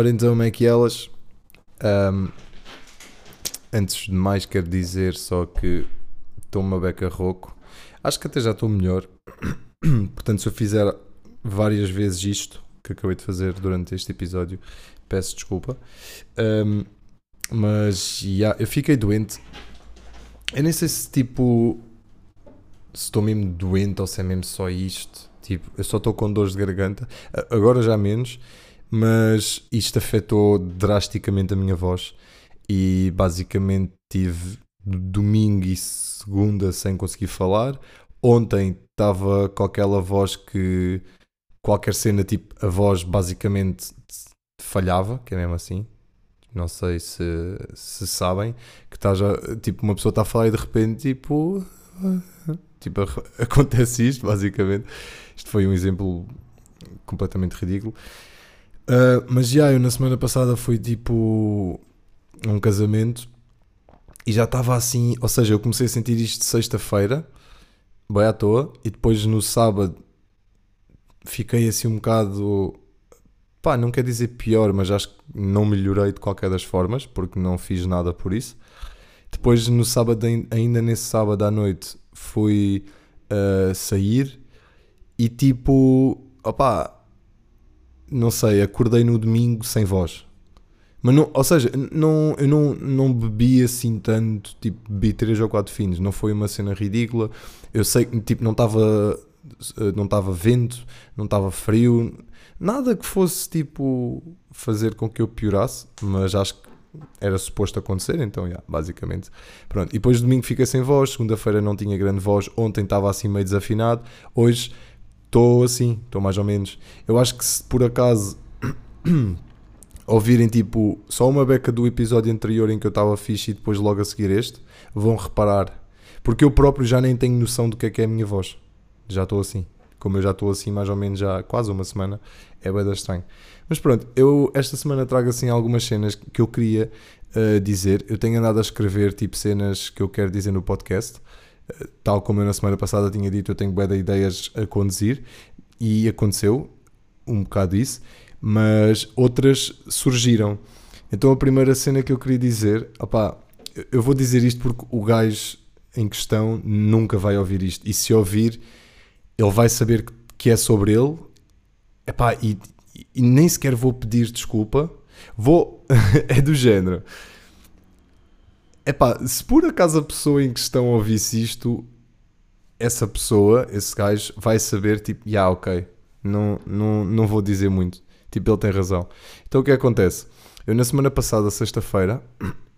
ora então, como é que elas? Ahm, antes de mais, quero dizer só que estou uma beca rouco. Acho que até já estou melhor. Portanto, se eu fizer várias vezes isto que acabei de fazer durante este episódio, peço desculpa. Ahm, mas yeah, eu fiquei doente. Eu nem sei se tipo. Se estou mesmo doente ou se é mesmo só isto. Tipo, eu só estou com dores de garganta. Agora já menos. Mas isto afetou drasticamente a minha voz. E basicamente tive domingo e segunda sem conseguir falar. Ontem estava com aquela voz que qualquer cena, tipo, a voz basicamente falhava, que é mesmo assim. Não sei se, se sabem que está já, tipo, uma pessoa está a falar e de repente, tipo, tipo, acontece isto, basicamente. Isto foi um exemplo completamente ridículo. Ah, mas já, eu na semana passada fui tipo um casamento e já estava assim, ou seja, eu comecei a sentir isto sexta-feira, bem à toa, e depois no sábado fiquei assim um bocado pá, não quer dizer pior, mas acho que não melhorei de qualquer das formas, porque não fiz nada por isso. Depois, no sábado, ain- ainda nesse sábado à noite, fui uh, sair e tipo, opá, não sei, acordei no domingo sem voz. Mas não, ou seja, não, eu não, não bebi assim tanto, tipo, bebi 3 ou 4 finos, não foi uma cena ridícula. Eu sei que tipo, não estava não estava vento, não estava frio, nada que fosse tipo fazer com que eu piorasse, mas acho que era suposto acontecer, então, yeah, basicamente. Pronto. E depois domingo fiquei sem voz, segunda-feira não tinha grande voz, ontem estava assim meio desafinado, hoje estou assim, estou mais ou menos. Eu acho que se por acaso ouvirem tipo só uma beca do episódio anterior em que eu estava fixe e depois logo a seguir este, vão reparar. Porque eu próprio já nem tenho noção do que é que é a minha voz. Já estou assim. Como eu já estou assim mais ou menos já quase uma semana, é bem estranho. Mas pronto, eu esta semana trago assim algumas cenas que eu queria uh, dizer. Eu tenho andado a escrever tipo cenas que eu quero dizer no podcast. Tal como eu na semana passada tinha dito, eu tenho bué de ideias a conduzir. E aconteceu um bocado isso. Mas outras surgiram. Então a primeira cena que eu queria dizer, opá, eu vou dizer isto porque o gajo em questão nunca vai ouvir isto. E se ouvir, ele vai saber que é sobre ele. Epá, e, e nem sequer vou pedir desculpa. Vou. é do género. Epá, se por acaso a pessoa em questão ouvisse isto, essa pessoa, esse gajo, vai saber, tipo, já, yeah, ok, não, não, não vou dizer muito. Tipo, ele tem razão. Então o que acontece? Eu na semana passada, sexta-feira.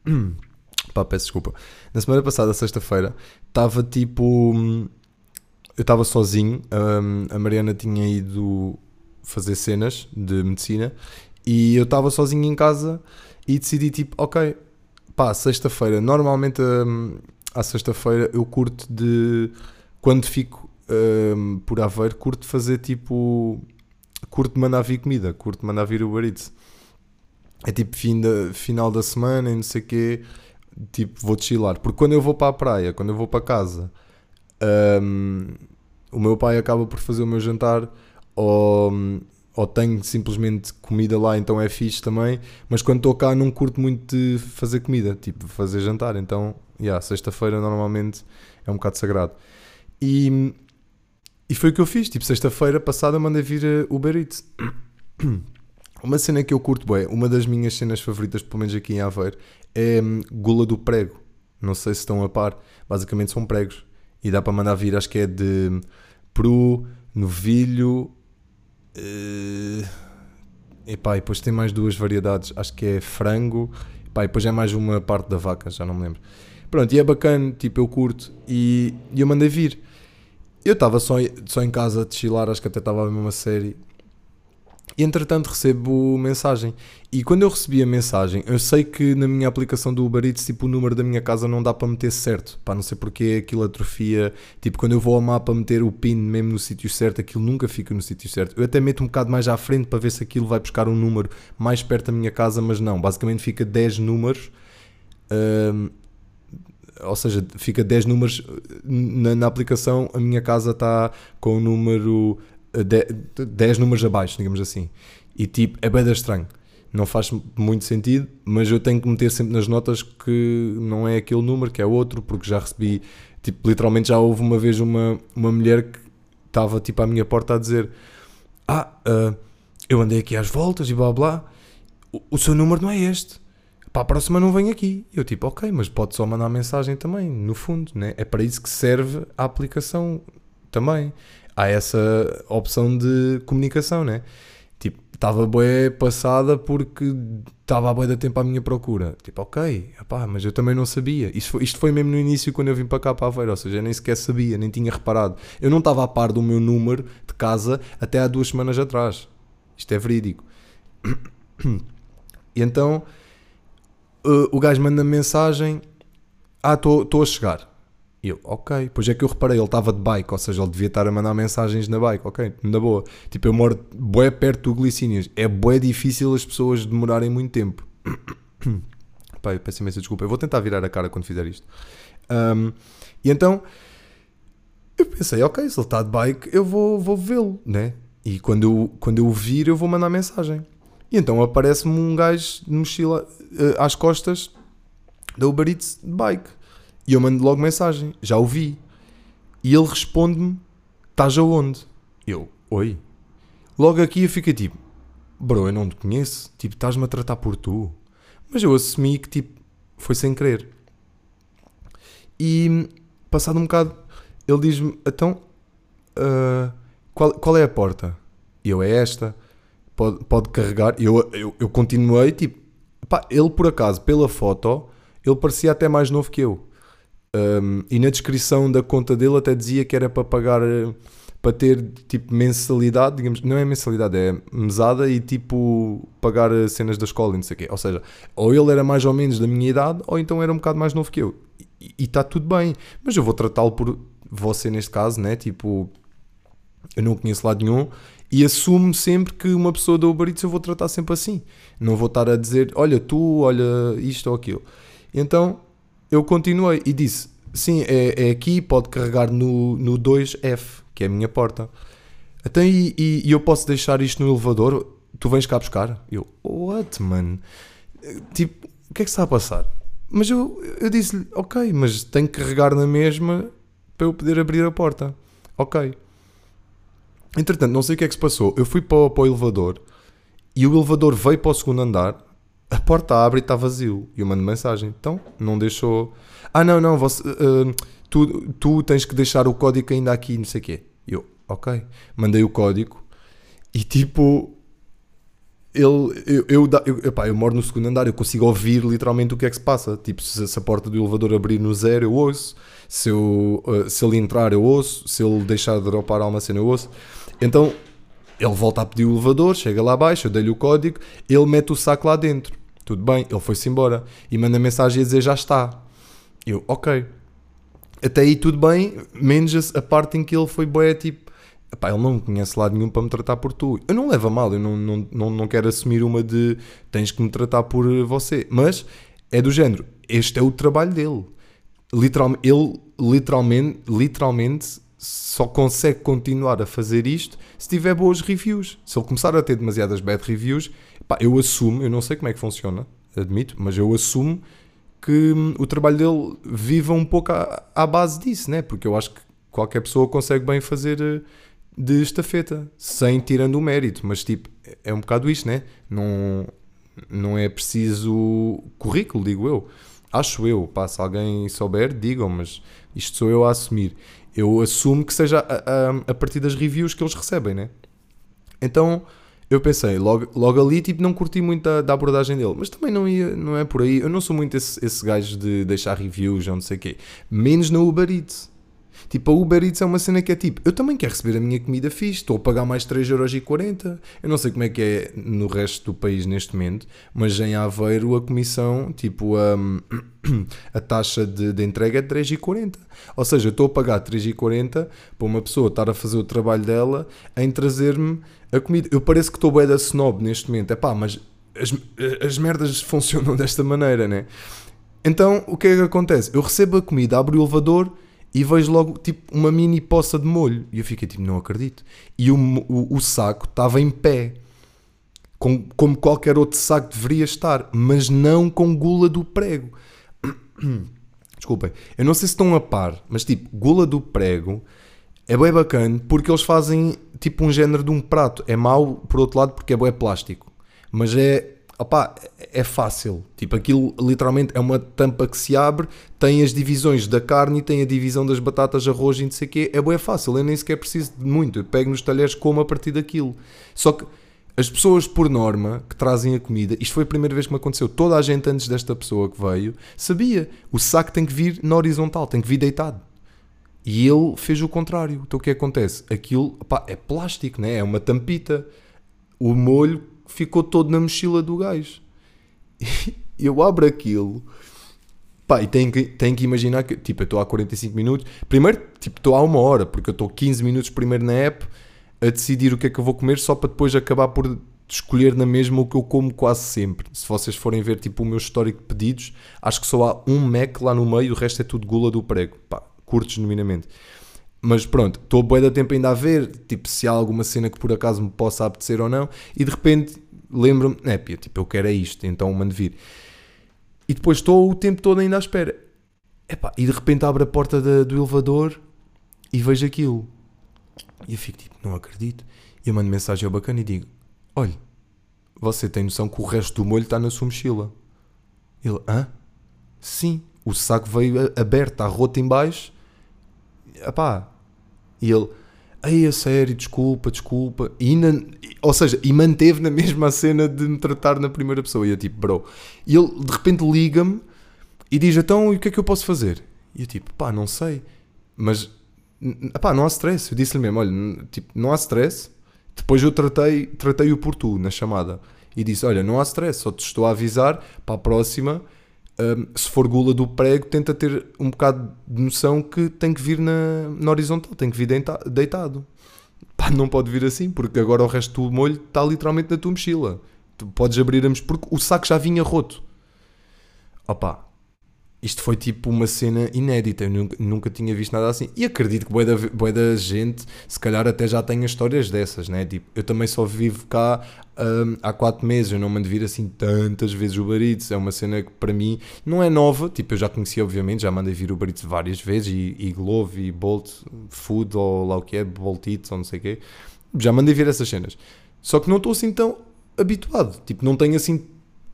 Pá, peço desculpa. Na semana passada, sexta-feira, estava tipo. Eu estava sozinho. Um, a Mariana tinha ido fazer cenas de medicina e eu estava sozinho em casa e decidi tipo, ok, pá, sexta-feira. Normalmente um, à sexta-feira eu curto de. Quando fico um, por Aveiro, curto fazer tipo. Curto mandar vir comida, curto mandar vir o Eats. É tipo fim da, final da semana e não sei o quê tipo, vou chilar. Porque quando eu vou para a praia, quando eu vou para casa, um, o meu pai acaba por fazer o meu jantar ou, ou tenho simplesmente comida lá, então é fixe também. Mas quando estou cá, não curto muito de fazer comida, tipo, fazer jantar. Então, yeah, sexta-feira normalmente é um bocado sagrado. E, e foi o que eu fiz. Tipo, sexta-feira passada mandei vir o Uber Eats. Uma cena que eu curto bem, uma das minhas cenas favoritas, pelo menos aqui em Aveiro, é gula do prego. Não sei se estão a par. Basicamente são pregos. E dá para mandar vir, acho que é de peru, novilho. Uh, epá, e depois tem mais duas variedades. Acho que é frango. Epá, e depois é mais uma parte da vaca, já não me lembro. Pronto, e é bacana, tipo, eu curto. E, e eu mandei vir. Eu estava só, só em casa de chilar, acho que até estava a ver uma série. Entretanto recebo mensagem. E quando eu recebi a mensagem, eu sei que na minha aplicação do Uber Eats, tipo, o número da minha casa não dá para meter certo. Pá, não sei porque aquilo atrofia. Tipo, quando eu vou ao mapa meter o PIN mesmo no sítio certo, aquilo nunca fica no sítio certo. Eu até meto um bocado mais à frente para ver se aquilo vai buscar um número mais perto da minha casa, mas não. Basicamente fica 10 números. Hum, ou seja, fica 10 números na, na aplicação. A minha casa está com o número 10 números abaixo, digamos assim. E tipo, é bem estranho. Não faz muito sentido, mas eu tenho que meter sempre nas notas que não é aquele número, que é outro, porque já recebi, tipo, literalmente já houve uma vez uma, uma mulher que estava, tipo, à minha porta a dizer Ah, uh, eu andei aqui às voltas e blá blá, o, o seu número não é este. Para a próxima não venho aqui. Eu tipo, ok, mas pode só mandar mensagem também, no fundo, né? É para isso que serve a aplicação também. Há essa opção de comunicação, né? Tipo, estava bué passada porque estava a bué da tempo à minha procura. Tipo, ok, epá, mas eu também não sabia. Isto foi, isto foi mesmo no início quando eu vim para cá para Aveiro, ou seja, eu nem sequer sabia, nem tinha reparado. Eu não estava a par do meu número de casa até há duas semanas atrás. Isto é verídico. E então uh, o gajo manda mensagem: Ah, estou a chegar. E eu, ok. Pois é que eu reparei, ele estava de bike, ou seja, ele devia estar a mandar mensagens na bike, ok, na boa. Tipo, eu moro bué perto do Glicínias. É bué difícil as pessoas demorarem muito tempo. Pai, peço imensa desculpa. Eu vou tentar virar a cara quando fizer isto. Um, e então, eu pensei, ok, se ele está de bike, eu vou, vou vê-lo, né? E quando eu, quando eu o vir, eu vou mandar mensagem. E então aparece-me um gajo de mochila uh, às costas da Uber Eats de bike. E eu mando logo mensagem, já o vi. E ele responde-me: Estás aonde? Eu, oi. Logo aqui eu fico tipo: Bro, eu não te conheço. Tipo, estás-me a tratar por tu. Mas eu assumi que, tipo, foi sem querer. E passado um bocado, ele diz-me: Então, uh, qual, qual é a porta? Eu, é esta. Pode, pode carregar. E eu, eu, eu continuei, tipo, pá, ele por acaso, pela foto, ele parecia até mais novo que eu. Um, e na descrição da conta dele até dizia que era para pagar, para ter tipo mensalidade, digamos, não é mensalidade, é mesada e tipo pagar cenas da escola e não sei o quê. Ou seja, ou ele era mais ou menos da minha idade, ou então era um bocado mais novo que eu. E está tudo bem, mas eu vou tratá-lo por você neste caso, né? Tipo, eu não conheço lado nenhum e assumo sempre que uma pessoa da Uber Eats eu vou tratar sempre assim. Não vou estar a dizer, olha tu, olha isto ou aquilo. Então eu continuei e disse: Sim, é, é aqui, pode carregar no, no 2F, que é a minha porta. Então, e, e, e, eu posso deixar isto no elevador? Tu vens cá buscar? Eu, what, man? Tipo, o que é que está a passar? Mas eu, eu disse-lhe, ok, mas tenho que carregar na mesma para eu poder abrir a porta. Ok. Entretanto, não sei o que é que se passou. Eu fui para, para o elevador e o elevador veio para o segundo andar a porta abre e está vazio. E eu mando mensagem. Então, não deixou. Ah, não, não, você, uh, tu, tu tens que deixar o código ainda aqui, não sei o quê. Eu, ok. Mandei o código e tipo. Ele, eu, eu, eu, epá, eu moro no segundo andar, eu consigo ouvir literalmente o que é que se passa. Tipo, se, se a porta do elevador abrir no zero, eu ouço. Se, eu, uh, se ele entrar, eu ouço. Se ele deixar de dropar alguma cena, eu ouço. Então, ele volta a pedir o elevador, chega lá abaixo, eu dei-lhe o código, ele mete o saco lá dentro. Tudo bem, ele foi-se embora e manda mensagem a dizer já está. Eu, ok. Até aí tudo bem, menos a parte em que ele foi boé tipo, pá, ele não conhece lado nenhum para me tratar por tu. Eu não levo a mal, eu não, não, não, não quero assumir uma de tens que me tratar por você, mas é do género, este é o trabalho dele. Literalmente, ele literalmente, literalmente só consegue continuar a fazer isto se tiver boas reviews. Se ele começar a ter demasiadas bad reviews, Pá, eu assumo, eu não sei como é que funciona, admito, mas eu assumo que hum, o trabalho dele viva um pouco à, à, base disso, né? Porque eu acho que qualquer pessoa consegue bem fazer eh, de estafeta, sem tirando o mérito, mas tipo, é um bocado isto, né? Não, não é preciso currículo, digo eu. Acho eu, pá, se alguém souber, digam, mas isto sou eu a assumir. Eu assumo que seja a, a, a partir das reviews que eles recebem, né? Então, eu pensei, logo, logo ali, tipo, não curti muito da, da, abordagem dele, mas também não, ia, não é por aí. Eu não sou muito esse, esse gajo de deixar reviews ou não sei o quê, menos na Uber Eats. Tipo, a Uber Eats é uma cena que é tipo, eu também quero receber a minha comida fixe, estou a pagar mais 3,40€. Eu não sei como é que é no resto do país neste momento, mas em Aveiro a comissão, tipo, a, a taxa de, de entrega é 3,40€. Ou seja, eu estou a pagar 3,40€ para uma pessoa estar a fazer o trabalho dela em trazer-me a comida. Eu pareço que estou bem da snob neste momento, é pá, mas as, as merdas funcionam desta maneira, né? Então, o que é que acontece? Eu recebo a comida, abro o elevador e vejo logo tipo uma mini poça de molho. E eu fiquei tipo, não acredito. E o, o, o saco estava em pé. com, como qualquer outro saco deveria estar, mas não com gula do prego. Desculpem, eu não sei se estão a par, mas tipo, gula do prego é bem bacana porque eles fazem tipo um género de um prato. É mau, por outro lado, porque é bem plástico, mas é opá, é fácil. Tipo, aquilo literalmente é uma tampa que se abre, tem as divisões da carne e tem a divisão das batatas, arroz e não sei o quê. É bem fácil, eu nem sequer preciso de muito. Eu pego nos talheres como a partir daquilo. Só que as pessoas, por norma, que trazem a comida, isto foi a primeira vez que me aconteceu. Toda a gente antes desta pessoa que veio sabia. O saco tem que vir na horizontal, tem que vir deitado. E ele fez o contrário. Então o que acontece? Aquilo é plástico, né? é uma tampita. O molho ficou todo na mochila do gajo. E eu abro aquilo. Pá, e tenho que, tenho que imaginar que, tipo, eu estou há 45 minutos. Primeiro, tipo, estou há uma hora, porque eu estou 15 minutos primeiro na app a decidir o que é que eu vou comer, só para depois acabar por escolher na mesma o que eu como quase sempre. Se vocês forem ver, tipo, o meu histórico de pedidos, acho que só há um Mac lá no meio, o resto é tudo gula do prego. Pá, curto genuinamente. Mas pronto, estou bué da tempo ainda a ver, tipo, se há alguma cena que por acaso me possa apetecer ou não, e de repente lembro-me, é, tipo, eu quero é isto, então mando vir. E depois estou o tempo todo ainda à espera. Epá, e de repente abre a porta do elevador e vejo aquilo. E eu fico tipo, não acredito. E eu mando mensagem ao bacana e digo: Olha, você tem noção que o resto do molho está na sua mochila? Ele, hã? Sim, o saco veio aberto, está roto em baixo. Epá. E ele, Ei, a sério, desculpa, desculpa. E ainda, ou seja, e manteve na mesma cena de me tratar na primeira pessoa. E eu tipo, bro. E ele de repente liga-me e diz: Então, e o que é que eu posso fazer? E eu tipo, pá, não sei. Mas, pá, não há stress. Eu disse-lhe mesmo: Olha, tipo, não há stress. Depois eu tratei, tratei-o por tu na chamada. E disse: Olha, não há stress, só te estou a avisar para a próxima um, se for gula do prego, tenta ter um bocado de noção que tem que vir na, na horizontal, tem que vir deitado. Pá, não pode vir assim, porque agora o resto do molho está literalmente na tua mochila. Tu podes abrir a porque o saco já vinha roto. Opa, isto foi tipo uma cena inédita, eu nunca, nunca tinha visto nada assim. E acredito que boa da, boa da gente, se calhar até já tenha histórias dessas, né? Tipo, eu também só vivo cá um, há 4 meses, eu não mando vir assim tantas vezes o Eats, é uma cena que para mim não é nova, tipo, eu já conhecia obviamente, já mandei vir o Eats várias vezes, e, e Glove, e Bolt Food, ou lá o que é, Bolt Eats, ou não sei o quê, já mandei vir essas cenas. Só que não estou assim tão habituado, tipo, não tenho assim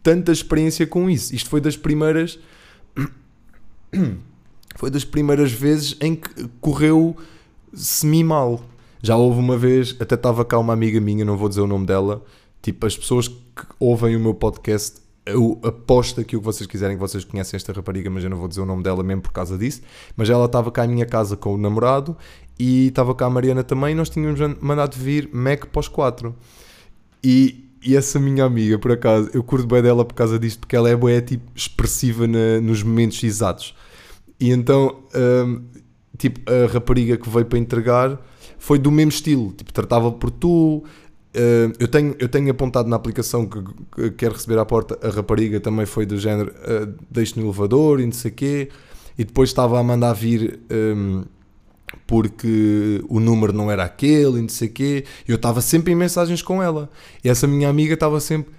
tanta experiência com isso. Isto foi das primeiras foi das primeiras vezes em que correu semi-mal. Já houve uma vez, até estava cá uma amiga minha, não vou dizer o nome dela, tipo, as pessoas que ouvem o meu podcast, eu aposto que o que vocês quiserem, que vocês conhecem esta rapariga, mas eu não vou dizer o nome dela mesmo por causa disso, mas ela estava cá em minha casa com o namorado e estava cá a Mariana também, nós tínhamos mandado vir Mac para os quatro. E e essa minha amiga, por acaso, eu curto bem dela por causa disto, porque ela é boa, tipo, expressiva na, nos momentos exatos. E então, um, tipo, a rapariga que veio para entregar foi do mesmo estilo, tipo, tratava por tu. Uh, eu, tenho, eu tenho apontado na aplicação que, que quero receber à porta, a rapariga também foi do género, uh, deixe no elevador e não sei o quê. E depois estava a mandar vir. Um, porque o número não era aquele e não sei o quê. Eu estava sempre em mensagens com ela. E essa minha amiga estava sempre,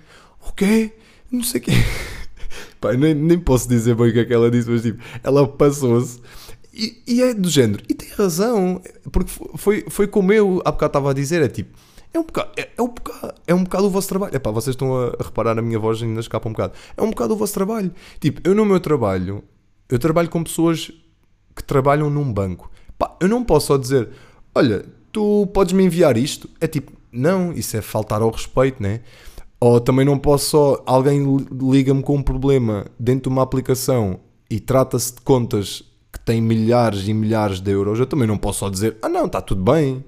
o quê? Não sei o quê. Pá, nem, nem posso dizer bem o que é que ela disse, mas tipo, ela passou-se. E, e, é do género. E tem razão, porque foi, foi como eu há bocado estava a dizer: é tipo, é um bocado, é, é, um bocado, é um bocado o vosso trabalho. Epá, vocês estão a reparar a minha voz ainda escapa um bocado. É um bocado o vosso trabalho. Tipo, eu no meu trabalho, eu trabalho com pessoas que trabalham num banco. Pá, eu não posso só dizer, olha, tu podes me enviar isto. É tipo, não, isso é faltar ao respeito, né? Ou também não posso só, alguém liga-me com um problema dentro de uma aplicação e trata-se de contas que têm milhares e milhares de euros, eu também não posso só dizer, ah não, está tudo bem.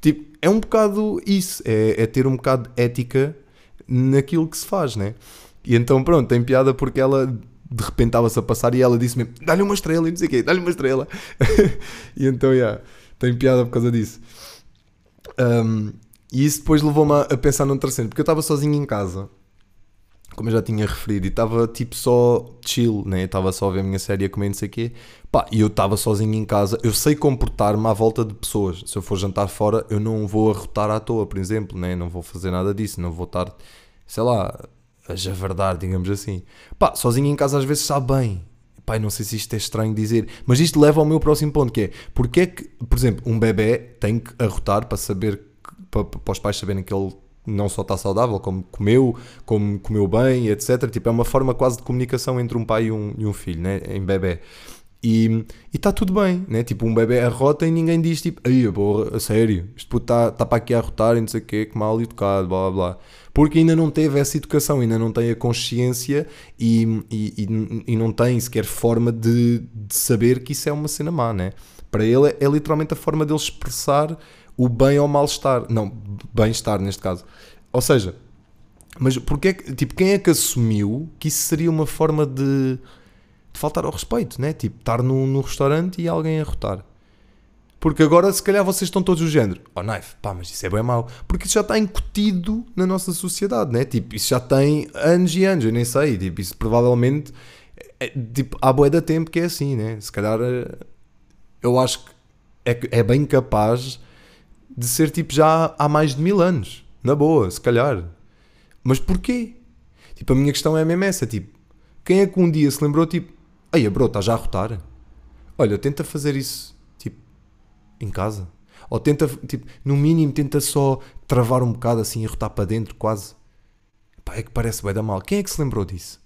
Tipo, é um bocado isso, é, é ter um bocado de ética naquilo que se faz, né? E então pronto, tem piada porque ela de repente estava-se a passar e ela disse-me: dá-lhe uma estrela e não sei o quê, dá-lhe uma estrela. e então, yeah, tem piada por causa disso. Um, e isso depois levou-me a, a, pensar num terceiro, porque eu estava sozinho em casa, como eu já tinha referido, e estava tipo só chill, né? Estava só a ver a minha série a comer não sei o quê. Pá, e eu estava sozinho em casa, eu sei comportar-me à volta de pessoas. Se eu for jantar fora, eu não vou arrotar à toa, por exemplo, né? Não vou fazer nada disso, não vou estar sei lá, a javardar, digamos assim. Pá, sozinho em casa às vezes sabe bem. Pai, não sei se isto é estranho dizer, mas isto leva ao meu próximo ponto, que é, porque é que, por exemplo, um bebê tem que arrotar para saber, para, para os pais saberem que ele não só está saudável, como comeu, como comeu bem, etc. Tipo, é uma forma quase de comunicação entre um pai e um, e um filho, né? em bebê. E está tudo bem, né? Tipo, um bebê arrota e ninguém diz tipo, aí, porra, a sério, este puto está tá para aqui a arrotar e não sei o quê, que mal educado, blá blá blá. Porque ainda não teve essa educação, ainda não tem a consciência e, e, e, e não tem sequer forma de, de, saber que isso é uma cena má, né? Para ele é, é literalmente a forma dele expressar o bem ou mal-estar. Não, bem-estar neste caso. Ou seja, mas porque é tipo, quem é que assumiu que isso seria uma forma de de faltar ao respeito, né? Tipo, estar no, no restaurante e alguém a rotar. Porque agora, se calhar, vocês estão todos do género. Oh, knife, pá, mas isso é bem mau. Porque isso já está incutido na nossa sociedade, né? Tipo, isso já tem anos e anos, eu nem sei. Tipo, isso provavelmente. É, tipo, há boa da tempo que é assim, né? Se calhar. Eh, eu acho que é, é bem capaz de ser tipo já há mais de mil anos. Na boa, se calhar. Mas porquê? Tipo, a minha questão é mesmo essa. Tipo, quem é que um dia se lembrou, tipo, Aí, bro, estás já a rotar? Olha, tenta fazer isso, em casa. Ou tenta, tipo, no mínimo, tenta só travar um bocado assim e rotar para dentro, quase. Pá, é que parece bem da mal. Quem é que se lembrou disso?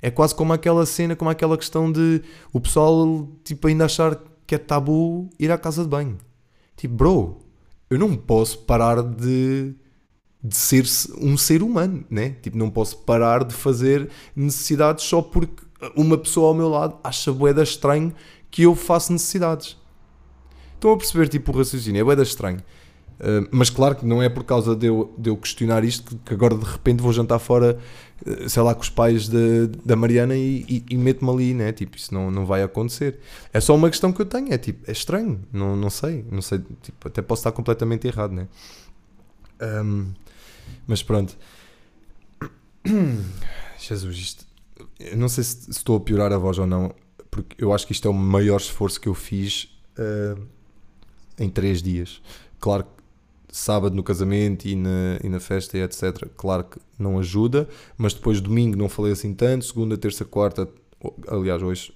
É quase como aquela cena, como aquela questão de o pessoal, tipo, ainda achar que é tabu ir à casa de banho. Tipo, bro, eu não posso parar de, de ser um ser humano, né? Tipo, não posso parar de fazer necessidades só porque uma pessoa ao meu lado acha boeda estranho que eu faço necessidades. Estão a perceber tipo o raciocínio, é boeda estranho. Uh, mas claro que não é por causa de eu, de eu questionar isto que agora de repente vou jantar fora, uh, sei lá, com os pais de, da Mariana e, e, e meto-me ali, né? Tipo, isso não, não vai acontecer. É só uma questão que eu tenho, é tipo, é estranho, não, não sei, não sei, tipo, até posso estar completamente errado, né? Um, mas pronto. Jesus, isto eu não sei se, estou a piorar a voz ou não, porque eu acho que isto é o maior esforço que eu fiz uh, em três dias. Claro que sábado no casamento e na, e na festa e etc. Claro que não ajuda, mas depois domingo não falei assim tanto, segunda, terça, quarta, aliás, hoje,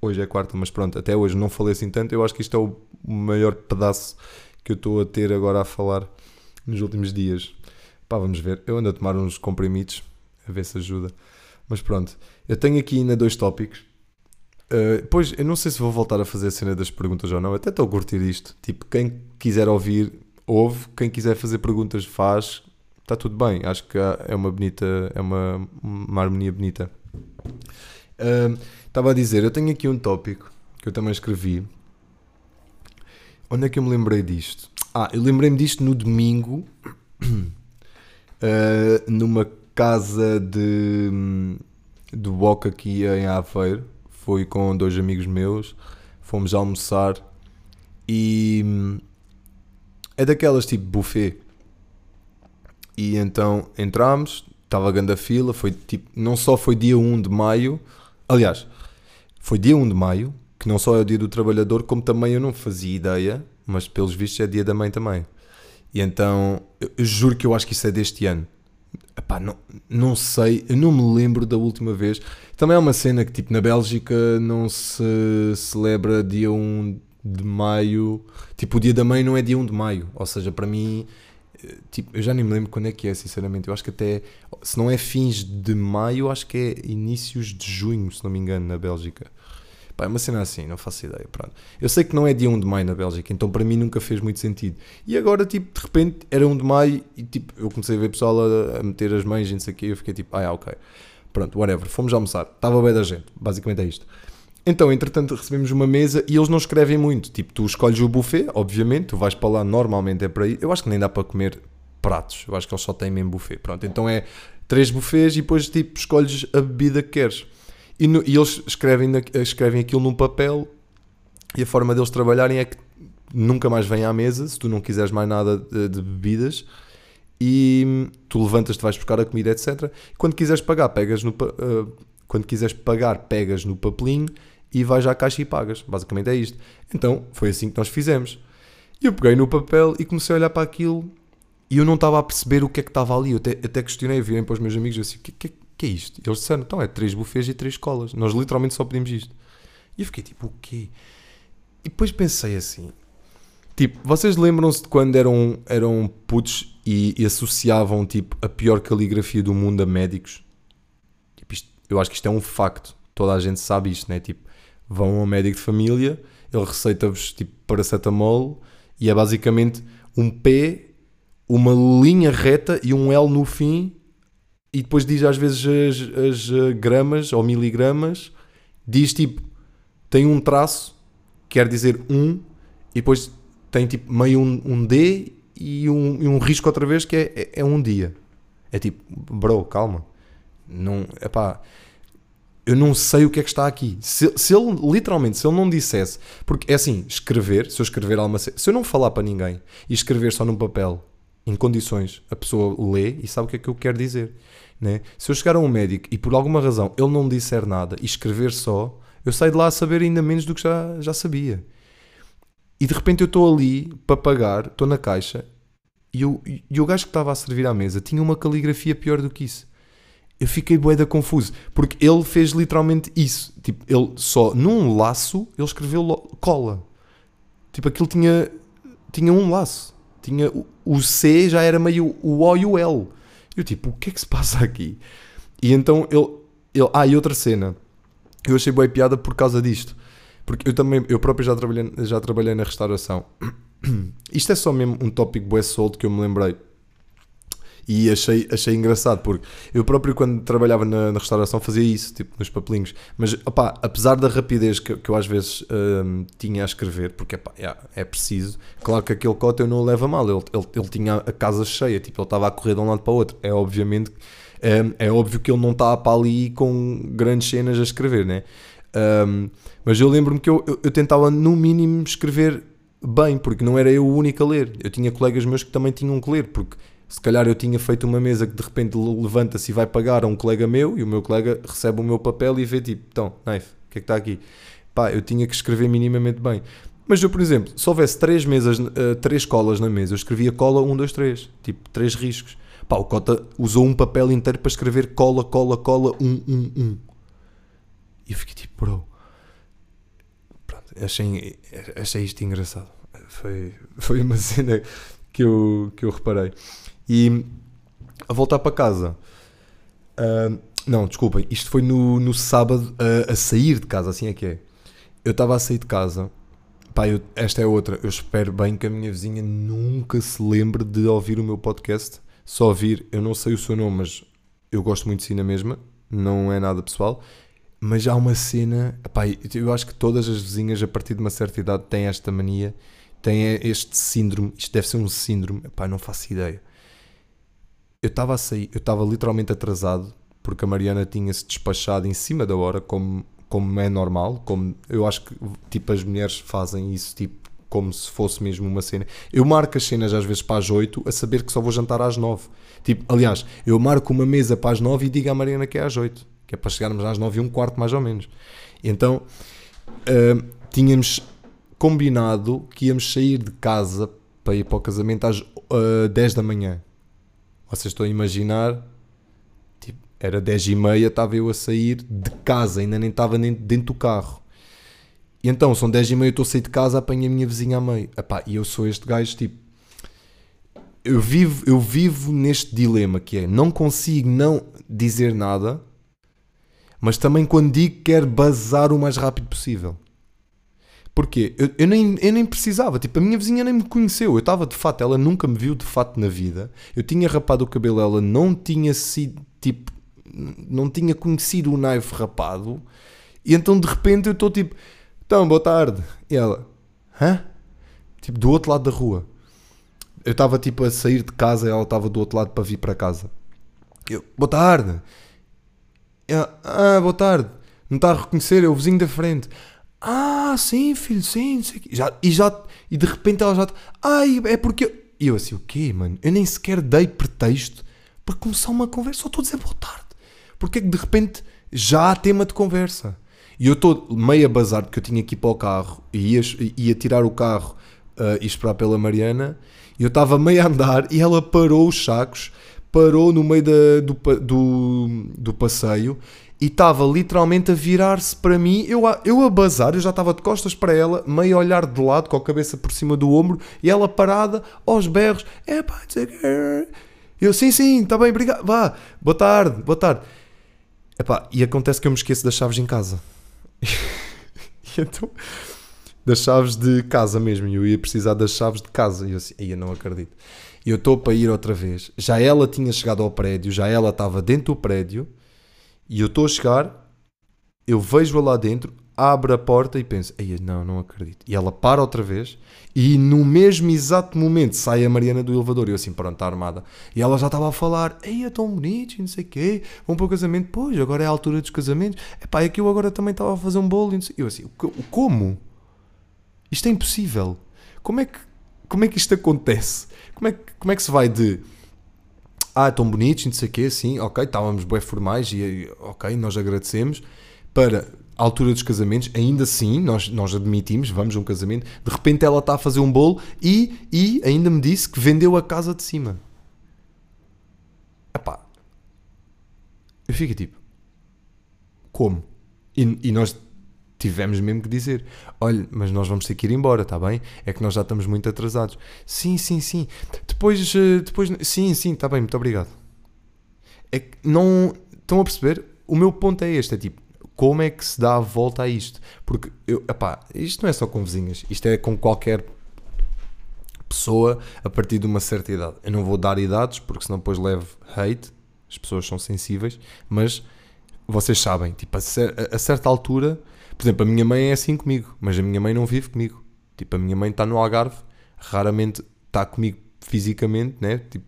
hoje é quarta, mas pronto, até hoje não falei assim tanto. Eu acho que isto é o maior pedaço que eu estou a ter agora a falar nos últimos dias. Pá, vamos ver. Eu ando a tomar uns comprimidos, a ver se ajuda. Mas pronto, eu tenho aqui ainda dois tópicos. Uh, pois, eu não sei se vou voltar a fazer a cena das perguntas ou não. Até estou a curtir isto. Tipo, quem quiser ouvir, ouve. Quem quiser fazer perguntas, faz. Está tudo bem. Acho que é uma bonita, é uma, uma harmonia bonita. Uh, estava a dizer, eu tenho aqui um tópico que eu também escrevi. Onde é que eu me lembrei disto? Ah, eu lembrei-me disto no domingo, uh, numa casa de, de Boca aqui em Aveiro. Fui com dois amigos meus, fomos almoçar e é daquelas tipo buffet. E então entramos, estava a grande fila, foi tipo, não só foi dia 1 de maio, aliás, foi dia 1 de maio, que não só é o dia do trabalhador, como também eu não fazia ideia, mas pelos vistos é dia da mãe também. E então, eu, eu juro que eu acho que isso é deste ano. Epá, não, não sei, não me lembro da última vez. Também é uma cena que, tipo, na Bélgica não se celebra dia 1 de maio. Tipo, o dia da mãe não é dia 1 de maio. Ou seja, para mim, eh, tipo, eu já nem me lembro quando é que é, sinceramente. Eu acho que até, se não é fins de maio, acho que é inícios de junho, se não me engano, na Bélgica. Pá, é uma cena assim, não faço ideia. Pronto. Eu sei que não é dia 1 de maio na Bélgica, então para mim nunca fez muito sentido. E agora, tipo, de repente era 1 de maio e tipo, eu comecei a ver pessoal a, a meter as mães e não sei o quê, eu fiquei tipo, ah, é, ok. Pronto, whatever. Fomos almoçar. Estava bem da gente. Basicamente é isto. Então, entretanto, recebemos uma mesa e eles não escrevem muito. Tipo, tu escolhes o buffet, obviamente, tu vais para lá, normalmente é para aí. Eu acho que nem dá para comer pratos. Eu acho que eles só têm mesmo buffet. Pronto, então é três buffets e depois, tipo, escolhes a bebida que queres. E, no, e eles escrevem, escrevem aquilo num papel e a forma deles trabalharem é que nunca mais vêm à mesa se tu não quiseres mais nada de, de bebidas e tu levantas-te, vais buscar a comida, etc. Quando quiseres pagar, pegas no uh, quando quiseres pagar, pegas no papelinho e vais à caixa e pagas. Basicamente é isto. Então foi assim que nós fizemos. Eu peguei no papel e comecei a olhar para aquilo E eu não estava a perceber o que é que estava ali. Eu até, até questionei, virem para os meus amigos, disse, o que, que, que é isto? Eles disseram, então é três bufês e três colas. Nós literalmente só pedimos isto. E eu fiquei tipo, o quê? E depois pensei assim, tipo, vocês lembram-se de quando eram, eram putos e, e associavam, tipo, a pior caligrafia do mundo a médicos? Tipo, isto, eu acho que isto é um facto. Toda a gente sabe isto, né? Tipo, vão a um médico de família, ele receita-vos, tipo, paracetamol e é basicamente um P uma linha reta e um L no fim, e depois diz às vezes as, as eh, gramas ou miligramas, diz tipo, tem um traço, quer dizer um, e depois tem tipo meio um, um D e um, e um risco outra vez que é, é, é, um dia. É tipo, bro, calma. Não, epá, eu não sei o que é que está aqui. Se, se ele, literalmente, se ele não dissesse, porque é assim, escrever, se eu escrever alguma se eu não falar para ninguém e escrever só num papel em condições, a pessoa lê e sabe o que é que eu quero dizer. Né? Se eu chegar a um médico e por alguma razão ele não disser nada e escrever só, eu saio de lá a saber ainda menos do que já, já sabia. E de repente eu estou ali para pagar, estou na caixa e, eu, e o gajo que estava a servir à mesa tinha uma caligrafia pior do que isso. Eu fiquei boeda confuso, porque ele fez literalmente isso. Tipo, ele só num laço ele escreveu cola. Tipo, aquilo tinha, tinha um laço tinha o C já era meio o O e o L. Eu tipo, o que é que se passa aqui? E então ele, ele ah, e outra cena. Eu achei boa piada por causa disto. Porque eu também, eu próprio já trabalhei, já trabalhei na restauração. Isto é só mesmo um tópico bué solto que eu me lembrei. E achei, achei engraçado, porque eu próprio, quando trabalhava na, na restauração, fazia isso, tipo, nos papelinhos. Mas, opá, apesar da rapidez que, que eu às vezes hum, tinha a escrever, porque opá, é, é preciso, claro que aquele cote eu não o levo a mal. Ele, ele, ele tinha a casa cheia, tipo, ele estava a correr de um lado para o outro. É obviamente, é, é óbvio que ele não está para ali com grandes cenas a escrever, né? Um, mas eu lembro-me que eu, eu, eu tentava, no mínimo, escrever bem, porque não era eu o único a ler. Eu tinha colegas meus que também tinham que ler, porque se calhar eu tinha feito uma mesa que de repente levanta-se e vai pagar a um colega meu e o meu colega recebe o meu papel e vê tipo, então, knife, o que é que está aqui? Pá, eu tinha que escrever minimamente bem. Mas eu, por exemplo, se houvesse três mesas, uh, três colas na mesa, eu escrevia cola 1, 2, 3, tipo, três riscos. Pá, o Cota usou um papel inteiro para escrever cola, cola, cola, 1, 1, 1. E eu fiquei tipo, bro. Pronto, achei, achei isto engraçado. Foi, foi uma cena que eu, que eu reparei. E a voltar para casa. Uh, não, desculpem, isto foi no, no sábado a, sair de casa, assim é que é. Eu estava a sair de casa. Pá, eu, esta é outra. Eu espero bem que a minha vizinha nunca se lembre de ouvir o meu podcast. Só ouvir, eu não sei o seu nome, mas eu gosto muito de si na mesma. Não é nada pessoal. Mas há uma cena. Pá, eu acho que todas as vizinhas, a partir de uma certa idade, têm esta mania. Têm este síndrome. Isto deve ser um síndrome. Pá, não faço ideia eu estava a sair, eu estava literalmente atrasado porque a Mariana tinha-se despachado em cima da hora, como, como é normal, como eu acho que tipo as mulheres fazem isso tipo como se fosse mesmo uma cena. Eu marco as cenas às vezes para as 8 a saber que só vou jantar às 9. Tipo, aliás, eu marco uma mesa para as 9 e digo à Mariana que é às 8, que é para chegarmos às 9 e um quarto mais ou menos. Então, uh, tínhamos combinado que íamos sair de casa para ir para o casamento às uh, ah, 10 da manhã. Vocês estão a imaginar, tipo, era 10 e meia, estava eu a sair de casa, ainda nem estava nem dentro do carro. E então, são 10 e meia, eu estou a sair de casa, apanho a minha vizinha a meio. Epá, e eu sou este gajo, tipo, eu vivo, eu vivo neste dilema que é, não consigo não dizer nada, mas também quando digo quero bazar o mais rápido possível. Porquê? Eu, eu, nem, eu nem precisava, tipo, a minha vizinha nem me conheceu. Eu estava de fato, ela nunca me viu de fato na vida. Eu tinha rapado o cabelo, ela não tinha sido, tipo, não tinha conhecido o naive rapado. E então de repente eu estou tipo, então, boa tarde. E ela, hã? Tipo, do outro lado da rua. Eu estava tipo a sair de casa e ela estava do outro lado para vir para casa. Eu, boa tarde. Ela, ah, boa tarde. Não está a reconhecer, é o vizinho da frente. Ah, sim, filho, sim, sim. Já, e, já, e de repente ela já. Ai, é porque. E eu assim, o quê, mano? Eu nem sequer dei pretexto para começar uma conversa. Só estou a dizer boa tarde. Porque é que de repente já há tema de conversa? E eu estou meio a bazar porque eu tinha que ir para o carro e ia, ia tirar o carro uh, e esperar pela Mariana. E eu estava meio a andar e ela parou os sacos, parou no meio da, do, do, do passeio e estava literalmente a virar-se para mim. Eu, a- eu a bazar, eu já estava de costas para ela, meio a olhar de lado, com a cabeça por cima do ombro, e ela parada, aos berros. É pá, não sei o quê." Eu, sim, sim, está bem, obrigado. Vá, boa tarde, boa tarde. Epá, e acontece que eu me esqueço das chaves em casa. e então, das chaves de casa mesmo. E eu ia precisar das chaves de casa. E eu assim, "Ei, eu não acredito. E eu estou para ir outra vez. Já ela tinha chegado ao prédio, já ela estava dentro do prédio. E eu estou a chegar, eu vejo-a lá dentro, abro a porta e penso, Ei, não, não acredito. E ela para outra vez. E no mesmo exato momento sai a Mariana do elevador. E eu assim, pronto, está armada. E ela já estava a falar, Ei, é tão bonito, e não sei o quê. Vão para o casamento. Pois, agora é a altura dos casamentos. Epá, é que eu agora também estava a fazer um bolo. E não sei. Eu assim, "O co- como? Isto é impossível. Como é que, como é que isto acontece? Como é, como é que se vai de ah, tão bonitos, não sei o quê, sim, ok, estávamos bem formais e, ok, nós agradecemos, para a altura dos casamentos, ainda assim, nós, nós admitimos, vamos a um casamento, de repente ela está a fazer um bolo e, e ainda me disse que vendeu a casa de cima. Epá, eu fico tipo, como? E, e nós tivemos mesmo que dizer: olha, mas nós vamos ter que ir embora, está bem? É que nós já estamos muito atrasados. Sim, sim, sim. Depois, eh, depois sim, sim, está bem, muito obrigado. É que não. Estão a perceber? O meu ponto é este: é tipo, como é que se dá a volta a isto? Porque, eu, epá, isto não é só com vizinhas, isto é com qualquer pessoa a partir de uma certa idade. Eu não vou dar idades, porque senão depois levo hate, as pessoas são sensíveis, mas vocês sabem, tipo, a, a certa altura, por exemplo, a minha mãe é assim comigo, mas a minha mãe não vive comigo. Tipo, a minha mãe está no Algarve, raramente está comigo fisicamente, né? Tipo,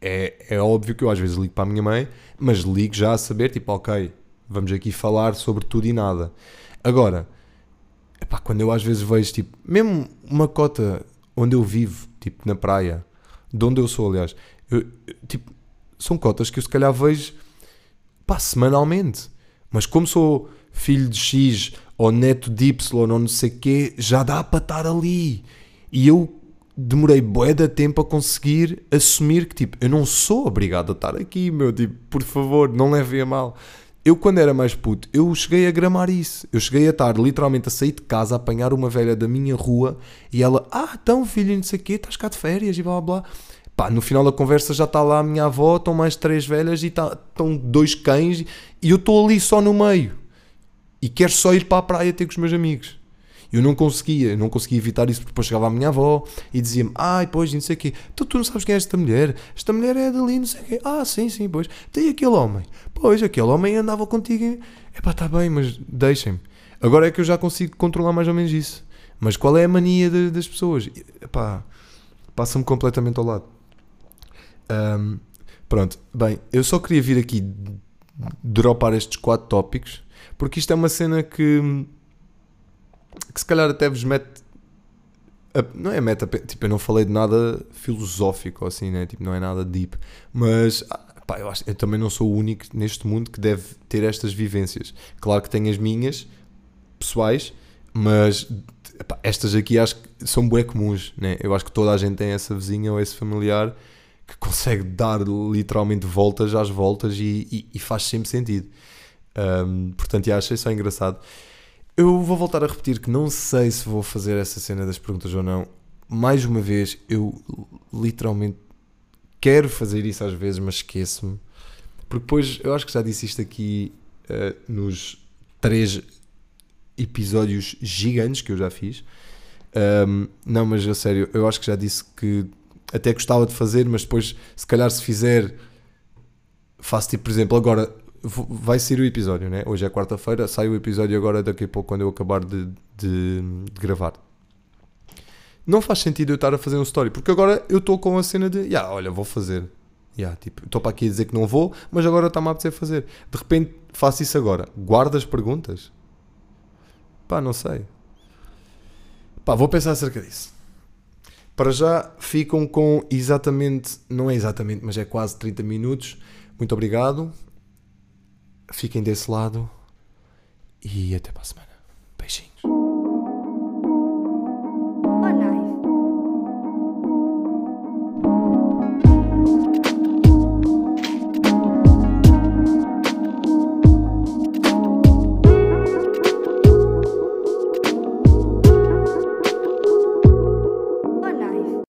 é, é óbvio que eu às vezes ligo para a minha mãe, mas ligo já a saber, tipo, ok, vamos aqui falar sobre tudo e nada. Agora, epá, quando eu às vezes vejo, tipo, mesmo uma cota onde eu vivo, tipo, na praia, de onde eu sou, aliás, eu, tipo, são cotas que eu se calhar vejo, pá, semanalmente. Mas como sou filho de X ou neto de Y ou não sei quê, já dá para estar ali. E eu demorei bué de tempo a conseguir assumir que, tipo, eu não sou obrigado a estar aqui, meu, tipo, por favor, não levem a mal. Eu, quando era mais puto, eu cheguei a gramar isso. Eu cheguei a estar literalmente a sair de casa, a apanhar uma velha da minha rua e ela, ah, então filho, não sei o quê, estás cá de férias e blá blá blá. Pá, no final da conversa já está lá a minha avó, estão mais três velhas e tá- estão dois cães e eu estou ali só no meio. E quero só ir para a praia ter com os meus amigos. Eu não conseguia, não conseguia evitar isso porque depois chegava a minha avó e dizia-me, ai, pois, não sei o quê, tu, tu não sabes quem é esta mulher? Esta mulher é dali, não sei o quê. Ah, sim, sim, pois. Tem aquele homem. Pois, aquele homem andava contigo. É pá, está bem, mas deixem-me. Agora é que eu já consigo controlar mais ou menos isso. Mas qual é a mania de- das pessoas? Epá, passa-me completamente ao lado. Ahm, pronto, bem, eu só queria vir aqui dropar estes quatro tópicos porque isto é uma cena que, que se calhar até vos mete. a- não é meta, tipo, eu não falei de nada filosófico assim, né? Tipo, não é nada deep, mas ah, pá, eu, acho, eu também não sou o único neste mundo que deve ter estas vivências. Claro que tenho as minhas pessoais, mas epá, estas aqui acho que são bué comuns, né? Eu acho que toda a gente tem essa vizinha ou esse familiar que consegue dar literalmente voltas às voltas e, e- e faz sempre sentido. Um, portanto, já achei só engraçado. Eu vou voltar a repetir que não sei se vou fazer essa cena das perguntas ou não. Mais uma vez, eu literalmente quero fazer isso às vezes, mas esqueço-me. Porque depois, eu acho que já disse isto aqui eh, nos três episódios gigantes que eu já fiz. Um, não, mas a sério, eu acho que já disse que até gostava de fazer, mas depois, se calhar, se fizer, faço tipo, por exemplo, agora vai sair o episódio, né? Hoje é quarta-feira, sai o episódio agora daqui a pouco, quando eu acabar de, de- de gravar. Não faz sentido eu estar a fazer um story, porque agora eu estou com a cena de, yeah, olha, vou fazer. Yeah, tipo, estou para aqui a dizer que não vou, mas agora está-me a apetecer fazer. De repente faço isso agora. Guardo as perguntas? Pá, não sei. Pá, vou pensar acerca disso. Para já ficam com exatamente, não é exatamente, mas é quase 30 minutos. Muito obrigado. Fiquem desse lado e até para a semana.